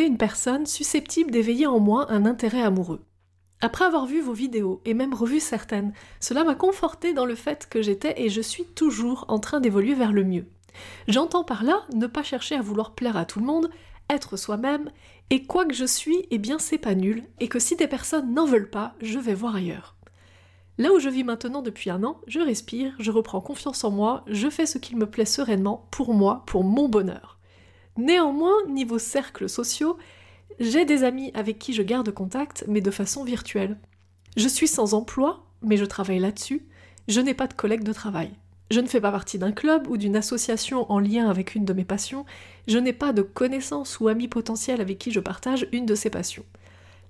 une personne susceptible d'éveiller en moi un intérêt amoureux. Après avoir vu vos vidéos et même revu certaines, cela m'a conforté dans le fait que j'étais et je suis toujours en train d'évoluer vers le mieux. J'entends par là ne pas chercher à vouloir plaire à tout le monde, être soi-même, et quoi que je suis, eh bien c'est pas nul, et que si des personnes n'en veulent pas, je vais voir ailleurs. Là où je vis maintenant depuis un an, je respire, je reprends confiance en moi, je fais ce qu'il me plaît sereinement, pour moi, pour mon bonheur. Néanmoins, niveau cercles sociaux, j'ai des amis avec qui je garde contact, mais de façon virtuelle. Je suis sans emploi, mais je travaille là-dessus. Je n'ai pas de collègues de travail. Je ne fais pas partie d'un club ou d'une association en lien avec une de mes passions. Je n'ai pas de connaissances ou amis potentiels avec qui je partage une de ces passions.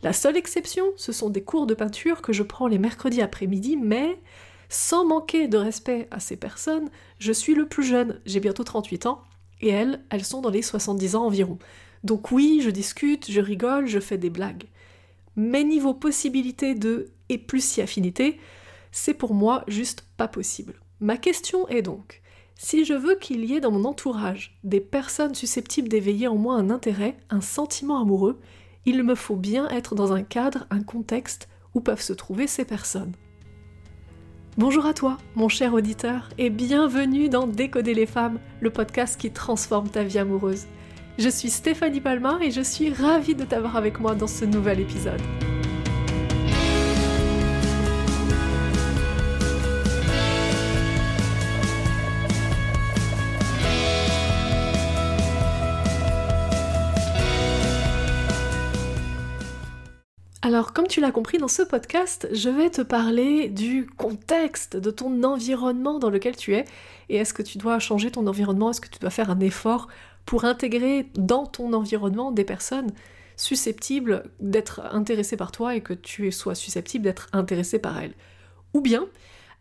La seule exception, ce sont des cours de peinture que je prends les mercredis après-midi, mais sans manquer de respect à ces personnes, je suis le plus jeune, j'ai bientôt 38 ans, et elles, elles sont dans les 70 ans environ. Donc oui, je discute, je rigole, je fais des blagues. Mais niveau possibilité de et plus si affinité, c'est pour moi juste pas possible. Ma question est donc, si je veux qu'il y ait dans mon entourage des personnes susceptibles d'éveiller en moi un intérêt, un sentiment amoureux, il me faut bien être dans un cadre, un contexte où peuvent se trouver ces personnes. Bonjour à toi, mon cher auditeur, et bienvenue dans Décoder les femmes, le podcast qui transforme ta vie amoureuse. Je suis Stéphanie Palma et je suis ravie de t'avoir avec moi dans ce nouvel épisode. Alors, comme tu l'as compris dans ce podcast, je vais te parler du contexte, de ton environnement dans lequel tu es, et est-ce que tu dois changer ton environnement, est-ce que tu dois faire un effort pour intégrer dans ton environnement des personnes susceptibles d'être intéressées par toi et que tu sois susceptible d'être intéressé par elles? Ou bien,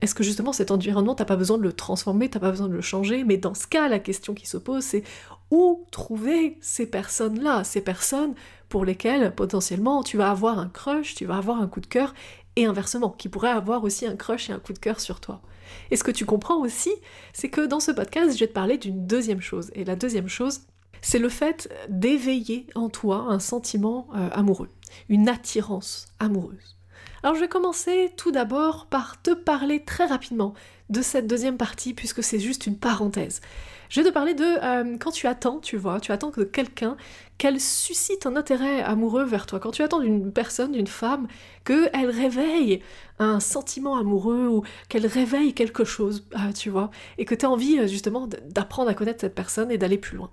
est-ce que justement cet environnement, t'as pas besoin de le transformer, t'as pas besoin de le changer, mais dans ce cas, la question qui se pose, c'est où trouver ces personnes-là, ces personnes pour lesquelles potentiellement tu vas avoir un crush, tu vas avoir un coup de cœur, et inversement, qui pourraient avoir aussi un crush et un coup de cœur sur toi. Et ce que tu comprends aussi, c'est que dans ce podcast, je vais te parler d'une deuxième chose. Et la deuxième chose, c'est le fait d'éveiller en toi un sentiment euh, amoureux, une attirance amoureuse. Alors je vais commencer tout d'abord par te parler très rapidement de cette deuxième partie puisque c'est juste une parenthèse. Je vais te parler de euh, quand tu attends, tu vois, tu attends que quelqu'un, qu'elle suscite un intérêt amoureux vers toi. Quand tu attends d'une personne, d'une femme, qu'elle réveille un sentiment amoureux ou qu'elle réveille quelque chose, ah, tu vois, et que tu as envie euh, justement d'apprendre à connaître cette personne et d'aller plus loin.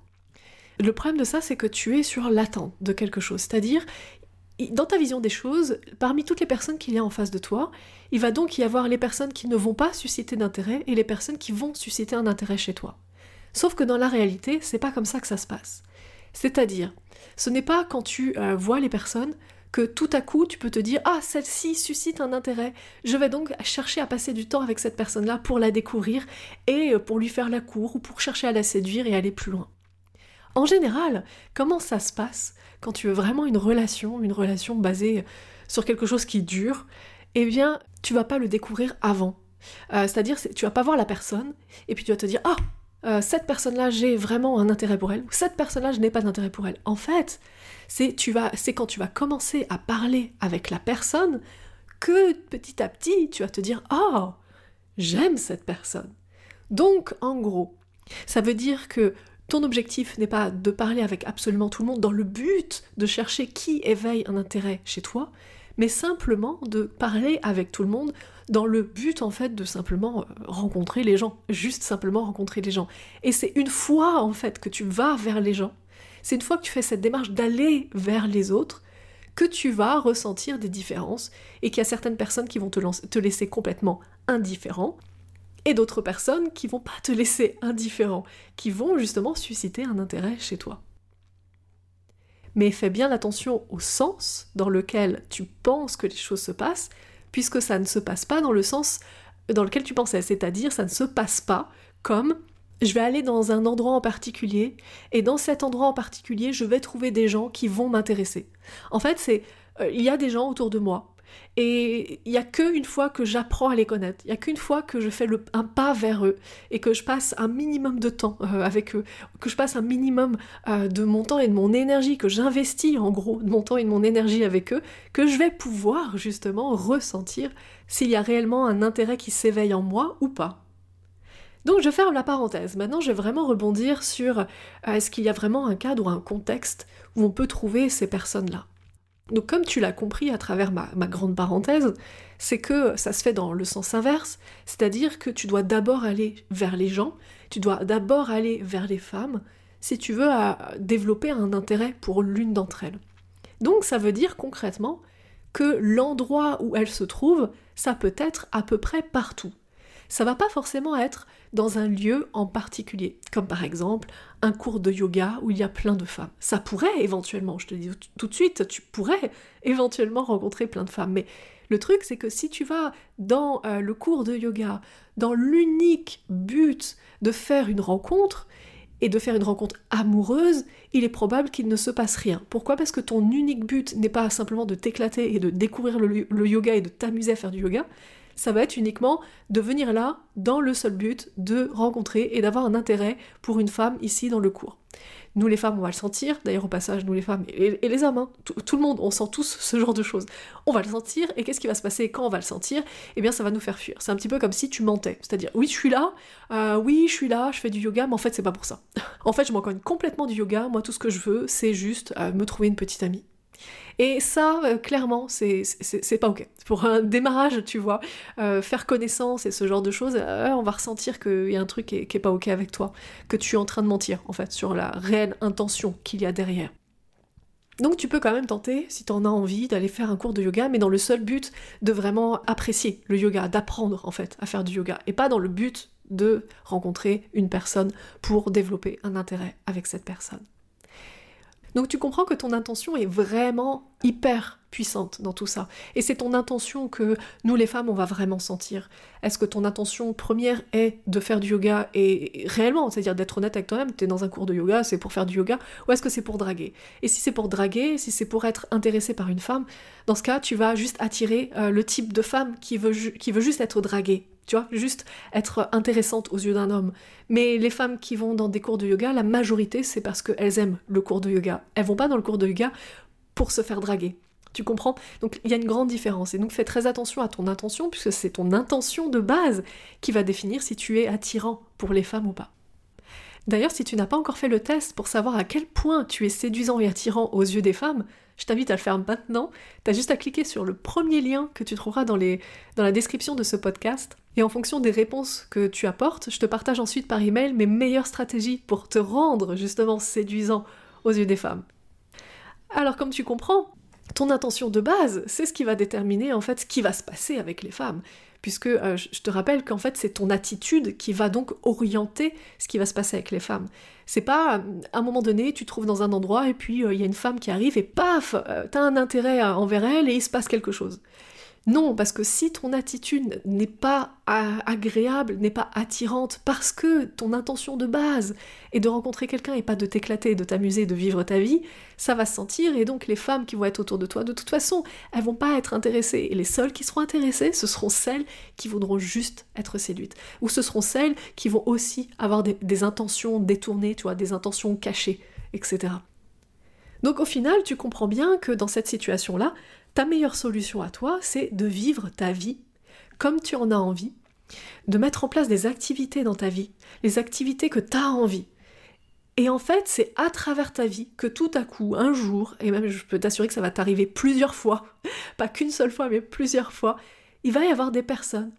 Le problème de ça, c'est que tu es sur l'attente de quelque chose. C'est-à-dire, dans ta vision des choses, parmi toutes les personnes qu'il y a en face de toi, il va donc y avoir les personnes qui ne vont pas susciter d'intérêt et les personnes qui vont susciter un intérêt chez toi. Sauf que dans la réalité, c'est pas comme ça que ça se passe. C'est-à-dire, ce n'est pas quand tu euh, vois les personnes que tout à coup tu peux te dire ah celle-ci suscite un intérêt, je vais donc chercher à passer du temps avec cette personne-là pour la découvrir et euh, pour lui faire la cour ou pour chercher à la séduire et aller plus loin. En général, comment ça se passe quand tu veux vraiment une relation, une relation basée sur quelque chose qui dure Eh bien, tu vas pas le découvrir avant. Euh, c'est-à-dire, tu vas pas voir la personne et puis tu vas te dire ah euh, cette personne-là, j'ai vraiment un intérêt pour elle, ou cette personne-là, je n'ai pas d'intérêt pour elle. En fait, c'est quand tu vas commencer à parler avec la personne que petit à petit, tu vas te dire oh j'aime cette personne. Donc, en gros, ça veut dire que ton objectif n'est pas de parler avec absolument tout le monde dans le but de chercher qui éveille un intérêt chez toi, mais simplement de parler avec tout le monde dans le but en fait de simplement euh, rencontrer les gens, juste simplement rencontrer les gens. Et c'est une fois en fait que tu vas vers les gens, c'est une fois que tu fais cette démarche d'aller vers les autres, que tu vas ressentir des différences et qu'il y a certaines personnes qui vont te, te laisser complètement indifférent et d'autres personnes qui vont pas te laisser indifférent, qui vont justement susciter un intérêt chez toi. Mais fais bien attention au sens dans lequel tu penses que les choses se passent, puisque ça ne se passe pas dans le sens dans lequel tu pensais, c'est-à-dire ça ne se passe pas comme je vais aller dans un endroit en particulier, et dans cet endroit en particulier, je vais trouver des gens qui vont m'intéresser. En fait, c'est euh, il y a des gens autour de moi Et il n'y a qu'une fois que j'apprends à les connaître, il n'y a qu'une fois que je fais un pas vers eux et que je passe un minimum de temps euh, avec eux, que je passe un minimum euh, de mon temps et de mon énergie, que j'investis en gros de mon temps et de mon énergie avec eux, que je vais pouvoir justement ressentir s'il y a réellement un intérêt qui s'éveille en moi ou pas. Donc je ferme la parenthèse. Maintenant, je vais vraiment rebondir sur euh, est-ce qu'il y a vraiment un cadre ou un contexte où on peut trouver ces personnes-là. Donc comme tu l'as compris à travers ma, grande parenthèse, c'est que ça se fait dans le sens inverse, c'est-à-dire que tu dois d'abord aller vers les gens, tu dois d'abord aller vers les femmes, si tu veux développer un intérêt pour l'une d'entre elles. Donc ça veut dire concrètement que l'endroit où elles se trouvent, ça peut être à peu près partout ça va pas forcément être dans un lieu en particulier, comme par exemple un cours de yoga où il y a plein de femmes. Ça pourrait éventuellement, je te dis tout de suite, tu pourrais éventuellement rencontrer plein de femmes, mais le truc c'est que si tu vas dans euh, le cours de yoga, dans l'unique but de faire une rencontre, et de faire une rencontre amoureuse, il est probable qu'il ne se passe rien. Pourquoi? Parce que ton unique but n'est pas simplement de t'éclater et de découvrir le yoga et de t'amuser à faire du yoga, ça va être uniquement de venir là dans le seul but de rencontrer et d'avoir un intérêt pour une femme ici dans le cours. Nous les femmes, on va le sentir, d'ailleurs au passage, nous les femmes et, les hommes, hein, tout, le monde, on sent tous ce genre de choses. On va le sentir, et qu'est-ce qui va se passer quand on va le sentir? Eh bien ça va nous faire fuir. C'est un petit peu comme si tu mentais, c'est-à-dire oui je suis là, euh, oui je suis là, je fais du yoga, mais en fait c'est pas pour ça. en fait je m'en complètement du yoga, moi tout ce que je veux c'est juste euh, me trouver une petite amie. Et ça, euh, clairement, c'est pas ok. Pour un démarrage, tu vois, euh, faire connaissance et ce genre de choses, euh, on va ressentir qu'il y a un truc qui est, pas ok avec toi, que tu es en train de mentir, en fait, sur la réelle intention qu'il y a derrière. Donc tu peux quand même tenter, si tu en as envie, d'aller faire un cours de yoga, mais dans le seul but de vraiment apprécier le yoga, d'apprendre en fait à faire du yoga, et pas dans le but de rencontrer une personne pour développer un intérêt avec cette personne. Donc tu comprends que ton intention est vraiment hyper puissante dans tout ça. Et c'est ton intention que nous les femmes, on va vraiment sentir. Est-ce que ton intention première est de faire du yoga et réellement, c'est-à-dire d'être honnête avec toi-même, tu es dans un cours de yoga, c'est pour faire du yoga, ou est-ce que c'est pour draguer? Et si c'est pour draguer, si c'est pour être intéressé par une femme, dans ce cas, tu vas juste attirer euh, le type de femme qui veut, qui veut juste être draguée tu vois, juste être intéressante aux yeux d'un homme. Mais les femmes qui vont dans des cours de yoga, la majorité, c'est parce qu'elles aiment le cours de yoga. Elles vont pas dans le cours de yoga pour se faire draguer. Tu comprends? Donc il y a une grande différence. Et donc fais très attention à ton intention, puisque c'est ton intention de base qui va définir si tu es attirant pour les femmes ou pas. D'ailleurs, si tu n'as pas encore fait le test pour savoir à quel point tu es séduisant et attirant aux yeux des femmes, je t'invite à le faire maintenant. Tu as juste à cliquer sur le premier lien que tu trouveras dans, dans la description de ce podcast. Et en fonction des réponses que tu apportes, je te partage ensuite par email mes meilleures stratégies pour te rendre justement séduisant aux yeux des femmes. Alors comme tu comprends, ton intention de base, c'est ce qui va déterminer en fait ce qui va se passer avec les femmes puisque euh, je te rappelle qu'en fait c'est ton attitude qui va donc orienter ce qui va se passer avec les femmes. C'est pas à un moment donné tu te trouves dans un endroit et puis euh, il y a une femme qui arrive et paf, euh, t'as un intérêt envers elle et il se passe quelque chose. Non, parce que si ton attitude n'est pas agréable, n'est pas attirante, parce que ton intention de base est de rencontrer quelqu'un et pas de t'éclater, de t'amuser, de vivre ta vie, ça va se sentir et donc les femmes qui vont être autour de toi, de toute façon, elles vont pas être intéressées. Et les seules qui seront intéressées, ce seront celles qui voudront juste être séduites. Ou ce seront celles qui vont aussi avoir des, des intentions détournées, tu vois, des intentions cachées, etc. Donc au final, tu comprends bien que dans cette situation-là, ta meilleure solution à toi, c'est de vivre ta vie comme tu en as envie, de mettre en place des activités dans ta vie, les activités que tu as envie. Et en fait, c'est à travers ta vie que tout à coup, un jour, et même je peux t'assurer que ça va t'arriver plusieurs fois, pas qu'une seule fois, mais plusieurs fois, il va y avoir des personnes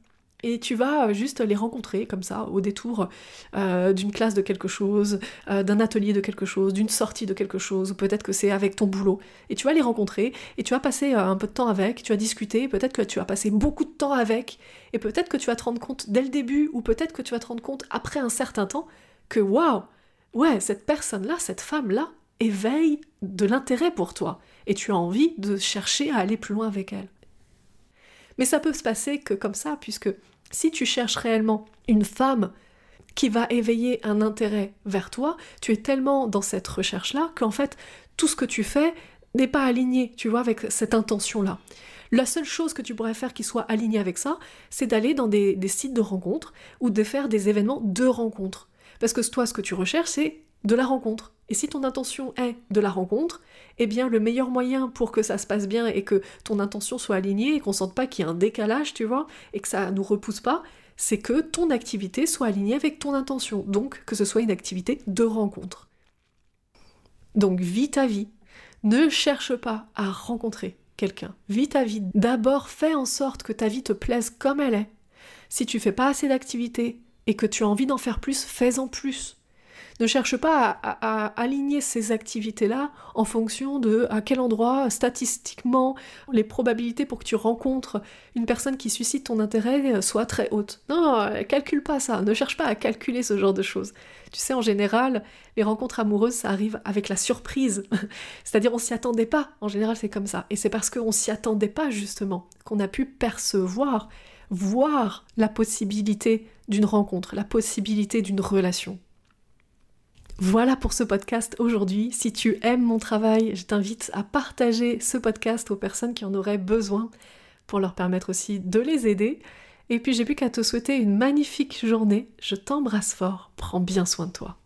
et tu vas euh, juste les rencontrer comme ça, au détour euh, d'une classe de quelque chose, euh, d'un atelier de quelque chose, d'une sortie de quelque chose, ou peut-être que c'est avec ton boulot. Et tu vas les rencontrer, et tu vas passer un peu de temps avec, tu vas discuter, peut-être que tu vas passer beaucoup de temps avec, et peut-être que tu vas te rendre compte dès le début, ou peut-être que tu vas te rendre compte après un certain temps, que waouh, ouais, cette personne-là, cette femme-là, éveille de l'intérêt pour toi, et tu as envie de chercher à aller plus loin avec elle. Mais ça peut se passer que comme ça, puisque si tu cherches réellement une femme qui va éveiller un intérêt vers toi, tu es tellement dans cette recherche-là qu'en fait, tout ce que tu fais n'est pas aligné, tu vois, avec cette intention-là. La seule chose que tu pourrais faire qui soit alignée avec ça, c'est d'aller dans des, sites de rencontres ou de faire des événements de rencontres. Parce que toi, ce que tu recherches, c'est de la rencontre. Et si ton intention est de la rencontre, eh bien le meilleur moyen pour que ça se passe bien et que ton intention soit alignée et qu'on sente pas qu'il y a un décalage, tu vois, et que ça nous repousse pas, c'est que ton activité soit alignée avec ton intention. Donc que ce soit une activité de rencontre. Donc vis ta vie. Ne cherche pas à rencontrer quelqu'un. Vis ta vie. D'abord, fais en sorte que ta vie te plaise comme elle est. Si tu fais pas assez d'activités et que tu as envie d'en faire plus, fais-en plus. Ne cherche pas à, aligner ces activités-là en fonction de à quel endroit, statistiquement, les probabilités pour que tu rencontres une personne qui suscite ton intérêt soient très hautes. Non, calcule pas ça, ne cherche pas à calculer ce genre de choses. Tu sais, en général, les rencontres amoureuses, ça arrive avec la surprise. C'est-à-dire, on s'y attendait pas. En général, c'est comme ça. Et c'est parce qu'on s'y attendait pas, justement, qu'on a pu percevoir, voir la possibilité d'une rencontre, la possibilité d'une relation. Voilà pour ce podcast aujourd'hui. Si tu aimes mon travail, je t'invite à partager ce podcast aux personnes qui en auraient besoin pour leur permettre aussi de les aider. Et puis j'ai plus qu'à te souhaiter une magnifique journée. Je t'embrasse fort. Prends bien soin de toi.